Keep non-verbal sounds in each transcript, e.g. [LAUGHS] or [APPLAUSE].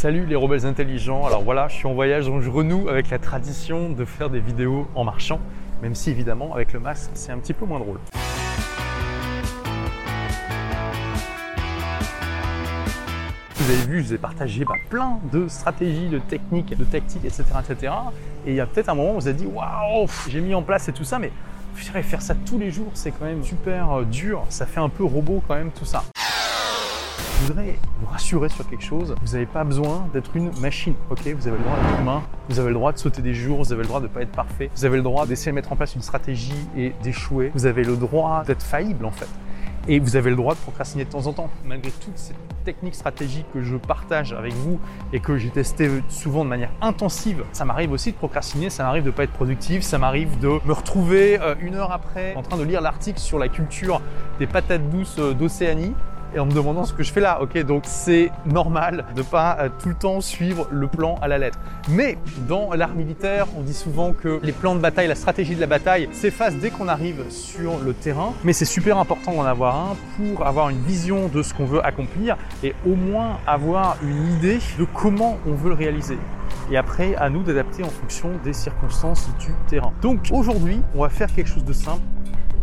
Salut les rebelles intelligents, alors voilà, je suis en voyage donc je renoue avec la tradition de faire des vidéos en marchant, même si évidemment avec le masque c'est un petit peu moins drôle. Vous avez vu, je vous ai partagé bah, plein de stratégies, de techniques, de tactiques, etc. etc. Et il y a peut-être un moment où vous avez dit Waouh, j'ai mis en place et tout ça, mais faire ça tous les jours, c'est quand même super euh, dur, ça fait un peu robot quand même tout ça. Je voudrais vous rassurer sur quelque chose. Vous n'avez pas besoin d'être une machine, ok? Vous avez le droit d'être humain, vous avez le droit de sauter des jours, vous avez le droit de ne pas être parfait, vous avez le droit d'essayer de mettre en place une stratégie et d'échouer, vous avez le droit d'être faillible en fait. Et vous avez le droit de procrastiner de temps en temps. Malgré toutes ces techniques stratégiques que je partage avec vous et que j'ai testé souvent de manière intensive, ça m'arrive aussi de procrastiner, ça m'arrive de ne pas être productif, ça m'arrive de me retrouver euh, une heure après en train de lire l'article sur la culture des patates douces euh, d'Océanie et en me demandant ce que je fais là. Ok, donc c'est normal de pas euh, tout le temps suivre le plan à la lettre. Mais dans l'art militaire, on dit souvent que les plans de bataille, la stratégie de la bataille s'effacent dès qu'on arrive sur le terrain. Mais c'est super important d'en avoir un pour avoir une vision de ce qu'on veut accomplir et au moins avoir une idée de comment on veut le réaliser et après à nous d'adapter en fonction des circonstances du terrain. Donc aujourd'hui, on va faire quelque chose de simple,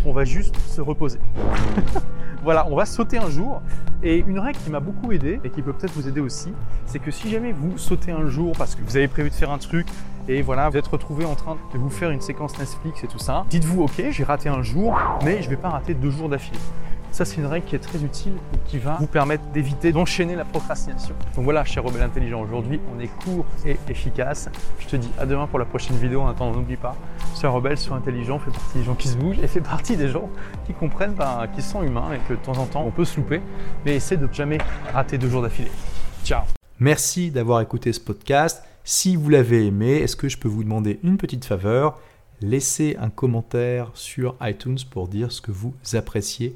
on va juste se reposer. [LAUGHS] voilà, on va sauter un jour. Et une règle qui m'a beaucoup aidé et qui peut peut-être vous aider aussi, c'est que si jamais vous sautez un jour parce que vous avez prévu de faire un truc et voilà, vous êtes retrouvé en train de vous faire une séquence Netflix et tout ça, dites-vous ok, j'ai raté un jour, mais je vais pas rater deux jours d'affilée. Ça, c'est une règle qui est très utile et qui va vous permettre d'éviter d'enchaîner la procrastination. Donc voilà, cher rebelle intelligent, aujourd'hui, on est court et efficace. Je te dis à demain pour la prochaine vidéo. En attendant, n'oublie pas, sois rebelle, sois intelligent, fais partie des gens qui se bougent et fais partie des gens qui comprennent ben, qu'ils sont humains et que de temps en temps, on peut se louper. Mais essaie de jamais rater deux jours d'affilée. Ciao Merci d'avoir écouté ce podcast. Si vous l'avez aimé, est-ce que je peux vous demander une petite faveur? Laissez un commentaire sur iTunes pour dire ce que vous appréciez